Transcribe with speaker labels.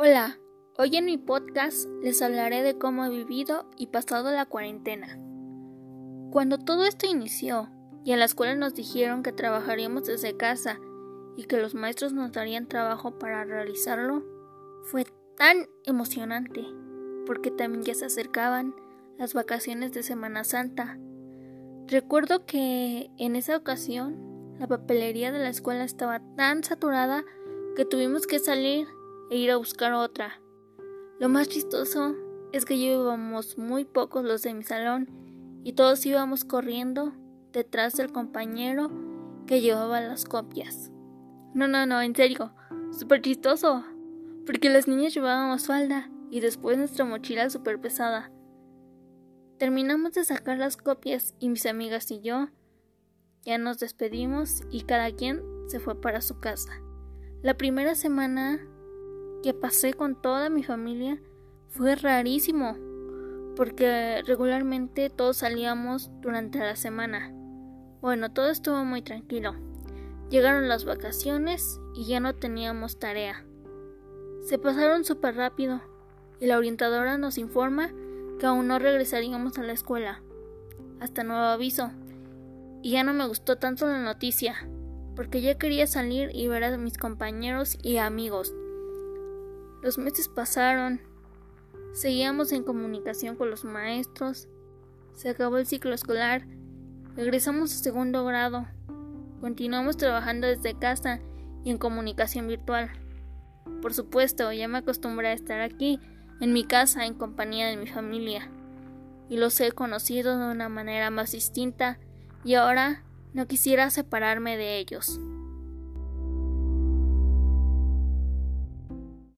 Speaker 1: Hola, hoy en mi podcast les hablaré de cómo he vivido y pasado la cuarentena. Cuando todo esto inició y en la escuela nos dijeron que trabajaríamos desde casa y que los maestros nos darían trabajo para realizarlo, fue tan emocionante porque también ya se acercaban las vacaciones de Semana Santa. Recuerdo que en esa ocasión la papelería de la escuela estaba tan saturada que tuvimos que salir e ir a buscar otra. Lo más chistoso es que yo íbamos muy pocos los de mi salón y todos íbamos corriendo detrás del compañero que llevaba las copias. No, no, no, en serio, súper chistoso, porque las niñas llevábamos falda y después nuestra mochila súper pesada. Terminamos de sacar las copias y mis amigas y yo ya nos despedimos y cada quien se fue para su casa. La primera semana que pasé con toda mi familia fue rarísimo, porque regularmente todos salíamos durante la semana. Bueno, todo estuvo muy tranquilo. Llegaron las vacaciones y ya no teníamos tarea. Se pasaron súper rápido y la orientadora nos informa que aún no regresaríamos a la escuela. Hasta nuevo aviso. Y ya no me gustó tanto la noticia, porque ya quería salir y ver a mis compañeros y amigos. Los meses pasaron. Seguíamos en comunicación con los maestros. Se acabó el ciclo escolar. Regresamos a segundo grado. Continuamos trabajando desde casa y en comunicación virtual. Por supuesto, ya me acostumbré a estar aquí, en mi casa, en compañía de mi familia. Y los he conocido de una manera más distinta y ahora no quisiera separarme de ellos.